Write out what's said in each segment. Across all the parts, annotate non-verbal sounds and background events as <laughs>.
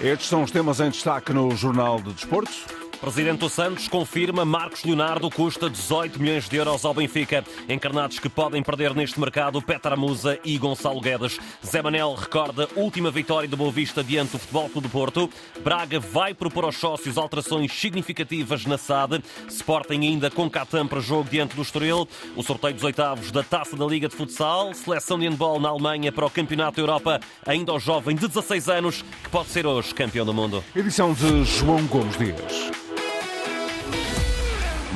Estes são os temas em destaque no Jornal de Desportos. Presidente do Santos confirma Marcos Leonardo custa 18 milhões de euros ao Benfica. Encarnados que podem perder neste mercado Petra Musa e Gonçalo Guedes. Zé Manel recorda última vitória do Boa Vista diante do Futebol Clube do Porto. Braga vai propor aos sócios alterações significativas na SAD. Sporting ainda com Catam para jogo diante do Estoril. O sorteio dos oitavos da Taça da Liga de Futsal. Seleção de handball na Alemanha para o Campeonato da Europa. Ainda ao jovem de 16 anos que pode ser hoje campeão do mundo. Edição de João Gomes Dias.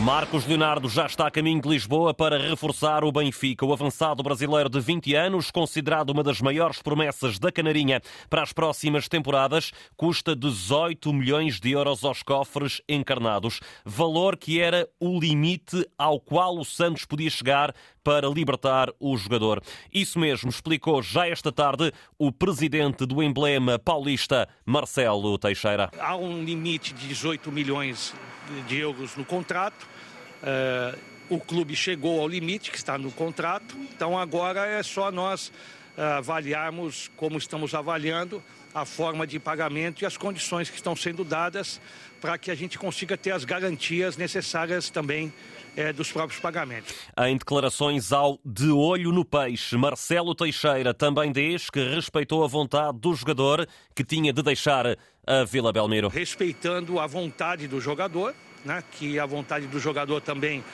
Marcos Leonardo já está a caminho de Lisboa para reforçar o Benfica. O avançado brasileiro de 20 anos, considerado uma das maiores promessas da Canarinha para as próximas temporadas, custa 18 milhões de euros aos cofres encarnados. Valor que era o limite ao qual o Santos podia chegar para libertar o jogador. Isso mesmo explicou já esta tarde o presidente do emblema paulista, Marcelo Teixeira. Há um limite de 18 milhões de euros no contrato. Uh, o clube chegou ao limite que está no contrato, então agora é só nós uh, avaliarmos como estamos avaliando a forma de pagamento e as condições que estão sendo dadas para que a gente consiga ter as garantias necessárias também é, dos próprios pagamentos. Em declarações ao De Olho no Peixe, Marcelo Teixeira também diz que respeitou a vontade do jogador que tinha de deixar a Vila Belmiro. Respeitando a vontade do jogador, né, que a vontade do jogador também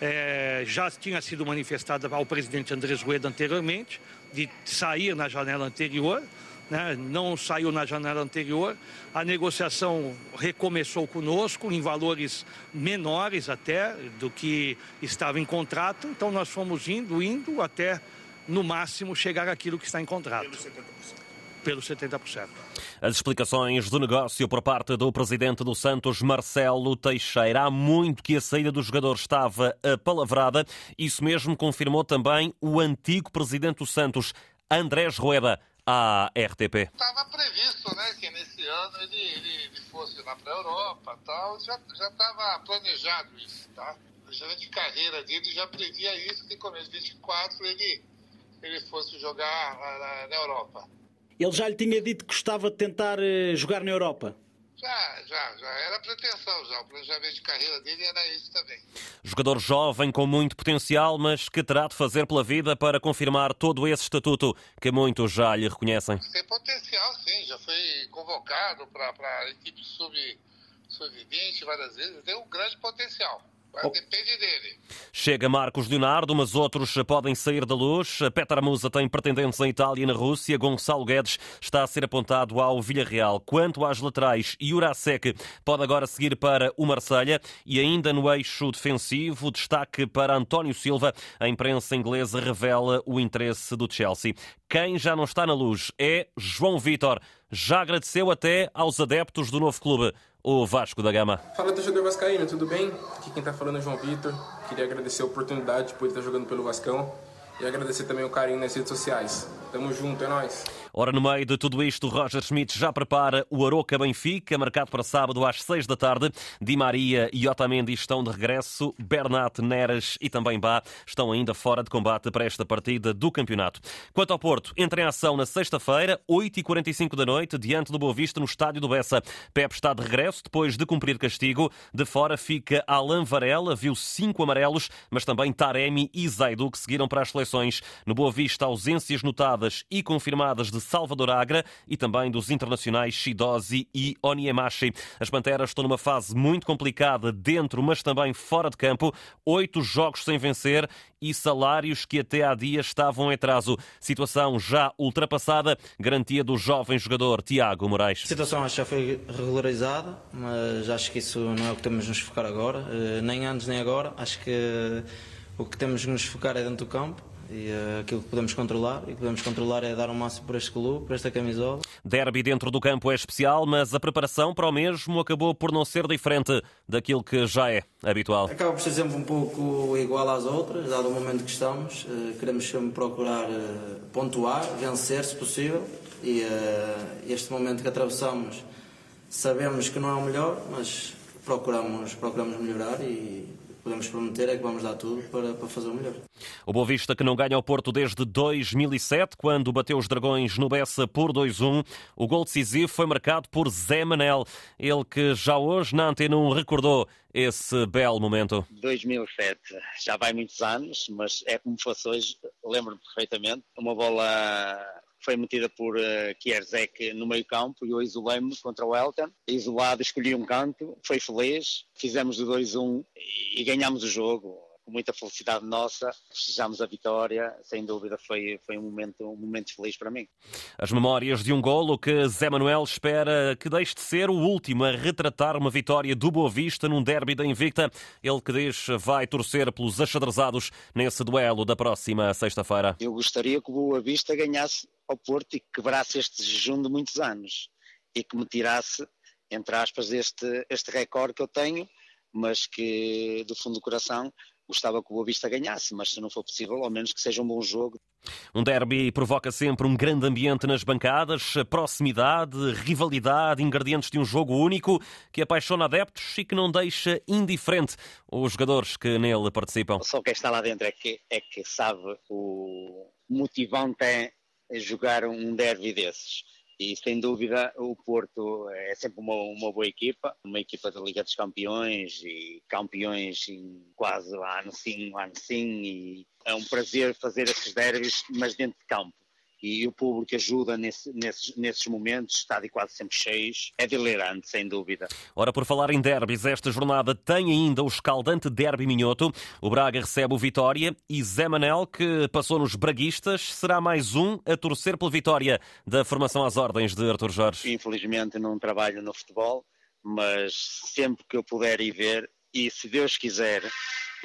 é, já tinha sido manifestada ao presidente Andrés Rueda anteriormente, de sair na janela anterior né, não saiu na janela anterior. A negociação recomeçou conosco em valores menores até do que estava em contrato. Então nós fomos indo, indo até no máximo chegar àquilo que está em contrato. Pelo 70%. Pelo 70%. As explicações do negócio por parte do presidente do Santos, Marcelo Teixeira. Há muito que a saída do jogador estava apalavrada. Isso mesmo confirmou também o antigo presidente do Santos, Andrés Rueda à RTP? Estava previsto, né, que nesse ano ele, ele, ele fosse lá para a Europa tal, já estava planejado isso, tá? O gerente de carreira dele já previa isso, que de 24 ele, ele fosse jogar na, na Europa. Ele já lhe tinha dito que gostava de tentar eh, jogar na Europa? Já, já, já. Era a pretensão já. O planejamento de carreira dele era isso também. Jogador jovem com muito potencial, mas que terá de fazer pela vida para confirmar todo esse estatuto que muitos já lhe reconhecem. Tem potencial, sim. Já foi convocado para a equipe sub-20 sub várias vezes. Tem um grande potencial. Depende dele. Chega Marcos Leonardo, mas outros podem sair da luz. Petra Musa tem pretendentes em Itália e na Rússia. Gonçalo Guedes está a ser apontado ao Villarreal. Quanto às laterais, Jurasek pode agora seguir para o Marselha e ainda no eixo defensivo, destaque para António Silva. A imprensa inglesa revela o interesse do Chelsea. Quem já não está na luz é João Vitor. Já agradeceu até aos adeptos do novo clube o Vasco da Gama. Fala torcedor vascaíno, tudo bem? Aqui quem está falando é João Vitor. Queria agradecer a oportunidade de poder estar jogando pelo Vascão e agradecer também o carinho nas redes sociais. Tamo junto, é nóis. Ora, no meio de tudo isto, Roger Schmidt já prepara o Aroca Benfica, marcado para sábado às seis da tarde. Di Maria e Otamendi estão de regresso. Bernat, Neres e também Bá estão ainda fora de combate para esta partida do campeonato. Quanto ao Porto, entra em ação na sexta-feira, 8h45 da noite, diante do Boa Vista, no estádio do Bessa. Pep está de regresso depois de cumprir castigo. De fora fica Alain Varela, viu cinco amarelos, mas também Taremi e Zaidu, que seguiram para as seleções. No Boa Vista, ausências notadas e confirmadas de Salvador Agra e também dos internacionais Shidozi e Onyemashi. As Panteras estão numa fase muito complicada dentro, mas também fora de campo. Oito jogos sem vencer e salários que até há dias estavam em atraso. Situação já ultrapassada, garantia do jovem jogador Tiago Moraes. A situação já foi regularizada, mas acho que isso não é o que temos de nos focar agora, eh, nem antes nem agora. Acho que o que temos de nos focar é dentro do campo e uh, aquilo que podemos controlar, e que podemos controlar é dar o um máximo para este clube, para esta camisola. Derby dentro do campo é especial, mas a preparação para o mesmo acabou por não ser diferente daquilo que já é habitual. Acaba por ser sempre um pouco igual às outras, dado o momento que estamos. Uh, queremos sempre procurar uh, pontuar, vencer se possível, e este momento que atravessamos sabemos que não é o melhor, mas procuramos, procuramos melhorar e podemos prometer é que vamos dar tudo para, para fazer o melhor. O Boa Vista que não ganha ao Porto desde 2007, quando bateu os Dragões no Bessa por 2-1. O gol decisivo foi marcado por Zé Manel, ele que já hoje na Antena 1 recordou esse belo momento. 2007, já vai muitos anos, mas é como fosse hoje, lembro-me perfeitamente. Uma bola foi metida por uh, Kierzek no meio campo e eu isolei-me contra o Elton. Isolado, escolhi um canto, foi feliz, fizemos o 2-1 e ganhámos o jogo com muita felicidade nossa, festejamos a vitória, sem dúvida foi, foi um, momento, um momento feliz para mim. As memórias de um golo que Zé Manuel espera que deixe de ser o último a retratar uma vitória do Boa Vista num derby da Invicta. Ele que diz vai torcer pelos achadrezados nesse duelo da próxima sexta-feira. Eu gostaria que o Boa Vista ganhasse ao Porto e que quebrasse este jejum de muitos anos e que me tirasse, entre aspas, este, este recorde que eu tenho, mas que do fundo do coração gostava que o Boa Vista ganhasse, mas se não for possível, ao menos que seja um bom jogo. Um derby provoca sempre um grande ambiente nas bancadas, proximidade, rivalidade, ingredientes de um jogo único que apaixona adeptos e que não deixa indiferente os jogadores que nele participam. Só quem está lá dentro é que, é que sabe o motivante é jogar um derby desses e sem dúvida o Porto é sempre uma, uma boa equipa, uma equipa da Liga dos Campeões e campeões em quase ano sim, ano sim, e é um prazer fazer esses derbys, mas dentro de campo e o público ajuda nesse, nesses, nesses momentos, estádio quase sempre cheios, é delirante, sem dúvida. Ora, por falar em derbys, esta jornada tem ainda o escaldante derby minhoto. O Braga recebe o Vitória e Zé Manel, que passou nos braguistas, será mais um a torcer pela vitória da formação às ordens de Artur Jorge. Infelizmente não trabalho no futebol, mas sempre que eu puder ir ver, e se Deus quiser,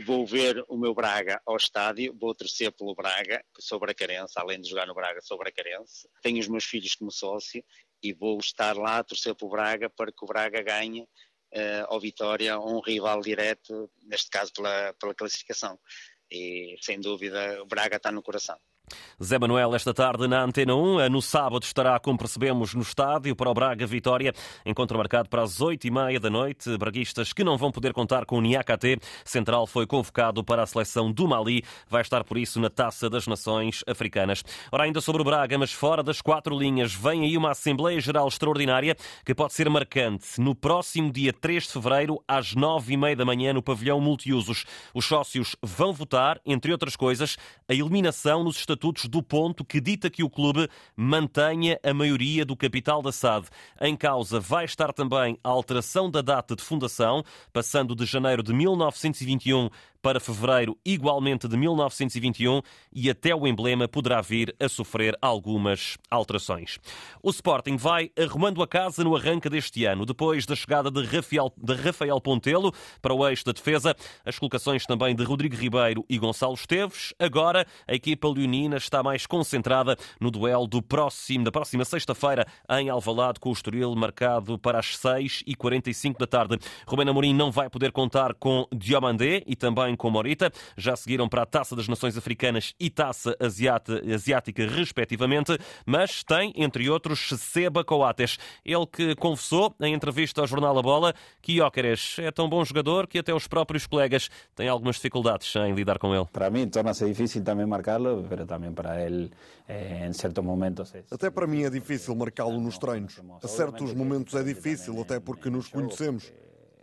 vou ver o meu Braga ao estádio, vou torcer pelo Braga, que sou bracarense, além de jogar no Braga, sou bracarense. Tenho os meus filhos como sócio e vou estar lá a torcer pelo Braga para que o Braga ganhe uh, ao Vitória um rival direto, neste caso pela, pela classificação. E sem dúvida o Braga está no coração. Zé Manuel, esta tarde na Antena 1. No sábado estará, como percebemos, no estádio para o Braga Vitória. Encontro marcado para as oito e meia da noite. Braguistas que não vão poder contar com o Niakate. Central foi convocado para a seleção do Mali. Vai estar, por isso, na Taça das Nações Africanas. Ora, ainda sobre o Braga, mas fora das quatro linhas, vem aí uma Assembleia Geral Extraordinária que pode ser marcante. No próximo dia 3 de fevereiro, às nove e meia da manhã, no pavilhão multiusos. Os sócios vão votar, entre outras coisas, a eliminação nos estatutos estatutos do ponto que dita que o clube mantenha a maioria do capital da SAD. Em causa vai estar também a alteração da data de fundação, passando de janeiro de 1921 para fevereiro, igualmente de 1921, e até o emblema poderá vir a sofrer algumas alterações. O Sporting vai arrumando a casa no arranque deste ano, depois da chegada de Rafael, de Rafael Pontelo para o eixo da defesa, as colocações também de Rodrigo Ribeiro e Gonçalo Esteves. Agora, a equipa leonina está mais concentrada no duelo do próximo, da próxima sexta-feira em Alvalade com o Estoril, marcado para as 6h45 da tarde. Rubén Amorim não vai poder contar com Diomandé e também também com Morita. Já seguiram para a Taça das Nações Africanas e Taça Asiática, respectivamente, mas tem, entre outros, Seba Coates. Ele que confessou, em entrevista ao jornal A Bola, que Jóqueres é tão bom jogador que até os próprios colegas têm algumas dificuldades em lidar com ele. Para mim, torna-se difícil também marcá-lo, mas também para ele, eh, em certos momentos. Até para mim é difícil marcá-lo nos treinos. A certos momentos é difícil, até porque nos conhecemos.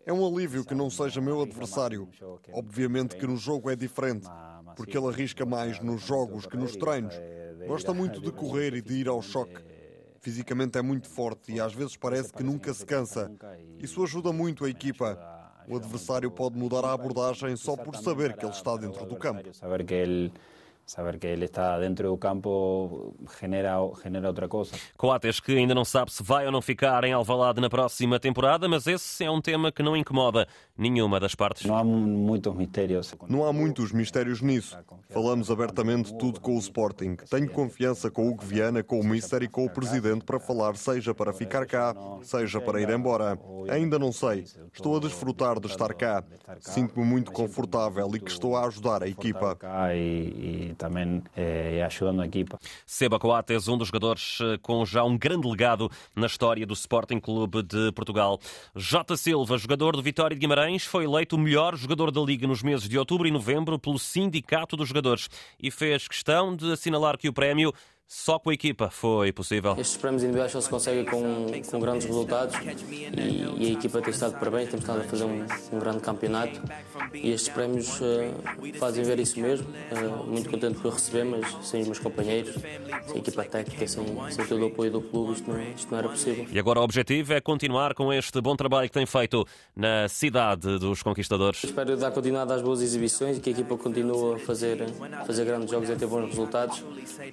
É um alívio que não seja meu adversário. Obviamente que no jogo é diferente, porque ele arrisca mais nos jogos que nos treinos. Gosta muito de correr e de ir ao choque. Fisicamente é muito forte e às vezes parece que nunca se cansa. Isso ajuda muito a equipa. O adversário pode mudar a abordagem só por saber que ele está dentro do campo saber que ele está dentro do campo genera, genera outra coisa. Coates que ainda não sabe se vai ou não ficar em Alvalade na próxima temporada, mas esse é um tema que não incomoda nenhuma das partes. Não há muitos mistérios. Não há muitos mistérios nisso. Falamos abertamente tudo com o Sporting. Tenho confiança com o Hugo Viana, com o Mister e com o Presidente para falar, seja para ficar cá, seja para ir embora. Ainda não sei. Estou a desfrutar de estar cá. Sinto-me muito confortável e que estou a ajudar a equipa. Também eh, ajudando a equipa. Seba Coates, um dos jogadores com já um grande legado na história do Sporting Clube de Portugal. J. Silva, jogador do Vitória de Guimarães, foi eleito o melhor jogador da Liga nos meses de outubro e novembro pelo Sindicato dos Jogadores e fez questão de assinalar que o prémio só com a equipa foi possível. Estes prémios individuais só se conseguem com, com grandes resultados e, e, a equipa tem estado de parabéns, temos estado a fazer um, um grande campeonato e estes prémios uh, fazem ver isso mesmo. Uh, muito contente por receber, mas sem os meus companheiros, sem a equipa técnica, sem, sem todo o apoio do clube, isto não, isto não era possível. E agora o objetivo é continuar com este bom trabalho que tem feito na cidade dos conquistadores. Espero dar continuidade às boas exibições e que a equipa continue a fazer, a fazer grandes jogos e a ter bons resultados.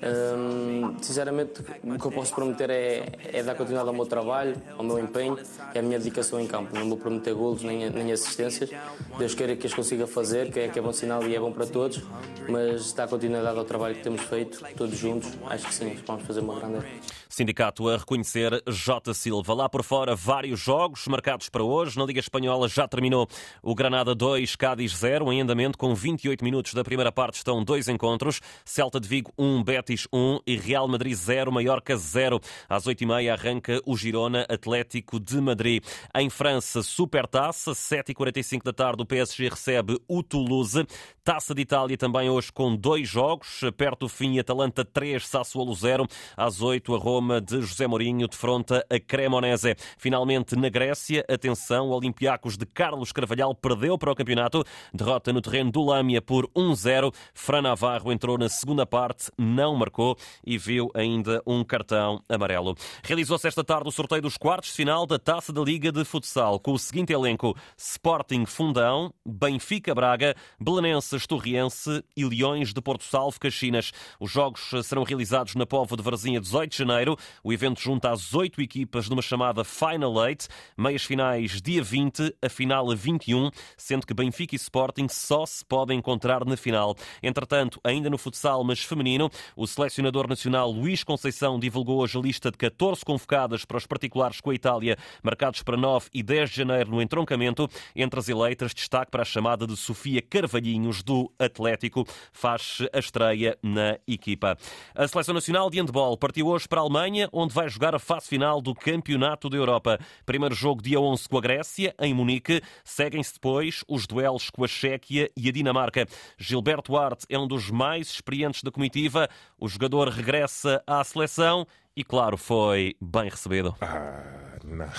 Um, sinceramente, o que eu posso prometer é, é dar continuidade ao meu trabalho, ao meu empenho e à minha dedicação em campo. Não vou prometer golos nem, nem assistências. Deus queira que as consiga fazer, que é, que é bom sinal e é bom para todos, mas dar continuidade ao trabalho que temos feito, todos juntos, acho que sim, vamos fazer uma grande Sindicato a reconhecer J. Silva. Lá por fora, vários jogos marcados para hoje. Na Liga Espanhola já terminou o Granada 2, Cádiz 0, em andamento com 28 minutos da primeira parte. Estão dois encontros: Celta de Vigo 1, Betis 1 e Real Madrid 0, Mallorca 0. Às 8h30 arranca o Girona Atlético de Madrid. Em França, Supertaça, 7h45 da tarde, o PSG recebe o Toulouse. Taça de Itália também hoje com dois jogos. Perto do fim, Atalanta 3, Sassuolo 0. Às 8 a Roma de José Mourinho defronta a Cremonese. Finalmente, na Grécia, atenção, Olympiacos de Carlos Carvalhal perdeu para o campeonato. Derrota no terreno do Lâmia por 1-0. Fran Navarro entrou na segunda parte, não marcou e viu ainda um cartão amarelo. Realizou-se esta tarde o sorteio dos quartos de final da Taça da Liga de Futsal, com o seguinte elenco: Sporting Fundão, Benfica Braga, Belenenses Torriense e Leões de Porto Salvo Caxinas. Os jogos serão realizados na Povo de Varzinha 18 de janeiro. O evento junta as oito equipas numa chamada Final Eight, meias finais dia 20, a final a 21, sendo que Benfica e Sporting só se podem encontrar na final. Entretanto, ainda no futsal, mas feminino, o selecionador nacional Luís Conceição divulgou hoje a lista de 14 convocadas para os particulares com a Itália, marcados para 9 e 10 de janeiro no entroncamento. Entre as eleitas, destaque para a chamada de Sofia Carvalhinhos, do Atlético, faz a estreia na equipa. A Seleção Nacional de Handball partiu hoje para a Alemanha, onde vai jogar a fase final do Campeonato da Europa. Primeiro jogo dia 11 com a Grécia, em Munique. Seguem-se depois os duelos com a Chequia e a Dinamarca. Gilberto Arte é um dos mais experientes da comitiva. O jogador regressa à seleção e, claro, foi bem recebido. Ah, não.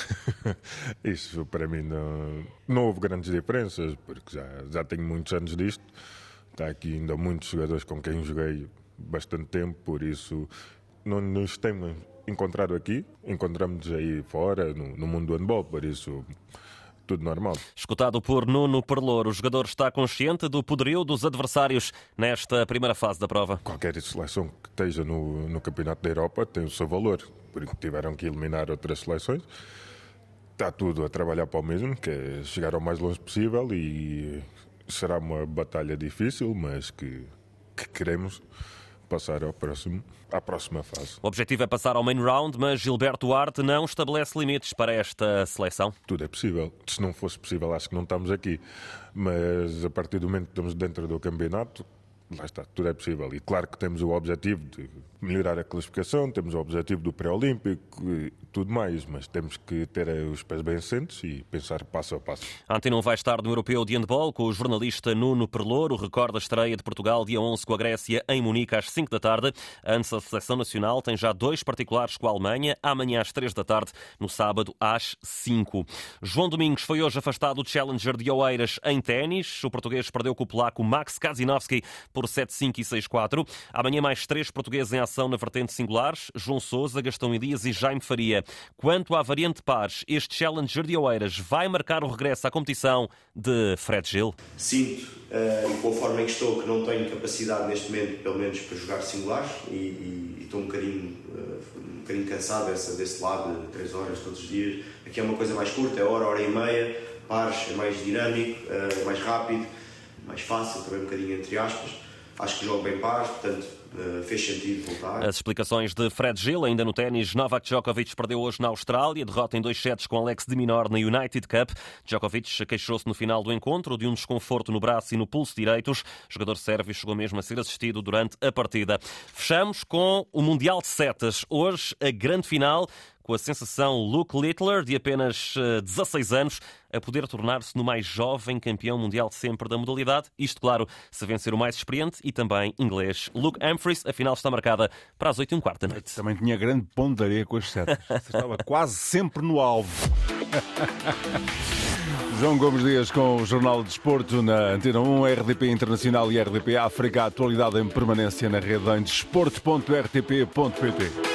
<laughs> Isso para mim não, não houve grandes diferenças, porque já, já tenho muitos anos disto. Está aqui ainda muitos jogadores com quem joguei bastante tempo, por isso não nos temos encontrado aqui, encontramos aí fora, no, no mundo do handball, por isso tudo normal. Escutado por Nuno Perlour, o jogador está consciente do poderio dos adversários nesta primeira fase da prova. Qualquer seleção que esteja no, no Campeonato da Europa tem o seu valor, porque tiveram que eliminar outras seleções. Está tudo a trabalhar para o mesmo, que é chegar ao mais longe possível e será uma batalha difícil, mas que, que queremos passar ao próximo, à próxima fase. O objetivo é passar ao main round, mas Gilberto Duarte não estabelece limites para esta seleção. Tudo é possível. Se não fosse possível, acho que não estamos aqui. Mas a partir do momento que estamos dentro do campeonato, lá está, tudo é possível. E claro que temos o objetivo de melhorar a classificação, temos o objetivo do pré-olímpico tudo mais, mas temos que ter os pés bem assentes e pensar passo a passo. A Antena vai estar no Europeu de Handball com o jornalista Nuno Perlouro, recorda a estreia de Portugal dia 11 com a Grécia em Munique às 5 da tarde. Antes a seleção nacional tem já dois particulares com a Alemanha, amanhã às 3 da tarde, no sábado às 5. João Domingos foi hoje afastado do Challenger de Oeiras em ténis. O português perdeu com o polaco Max Kazinowski por 7-5 e 6-4. Amanhã mais três portugueses em ação na vertente singulares, João Sousa, Gastão Elias e Jaime Faria. Quanto à variante pares, este Challenger de Oeiras vai marcar o regresso à competição de Fred Gil? Sinto, uh, forma em que estou, que não tenho capacidade neste momento, pelo menos para jogar singulares e, e, e estou um bocadinho, uh, um bocadinho cansado dessa, desse lado, de 3 horas todos os dias. Aqui é uma coisa mais curta, é hora, hora e meia, pares, é mais dinâmico, uh, mais rápido, mais fácil, também um bocadinho entre aspas. Acho que jogo bem pares, portanto fez sentido voltar. As explicações de Fred Gil, ainda no ténis, Novak Djokovic perdeu hoje na Austrália, derrota em dois sets com Alex de Minor na United Cup. Djokovic queixou-se no final do encontro de um desconforto no braço e no pulso direitos. O jogador sérvio chegou mesmo a ser assistido durante a partida. Fechamos com o Mundial de Setas. Hoje, a grande final com a sensação Luke Littler, de apenas 16 eh, anos, a poder tornar-se no mais jovem campeão mundial sempre da modalidade. Isto, claro, se vencer o mais experiente e também inglês. Luke Humphries, a final está marcada para as 8 e um quarto da noite. Também tinha grande pontaria com as setas. Estava <laughs> quase sempre no alvo. <laughs> João Gomes Dias com o Jornal de Desporto na Antena 1, RDP Internacional e RDP África. Atualidade em permanência na rede em desporto.rtp.pt.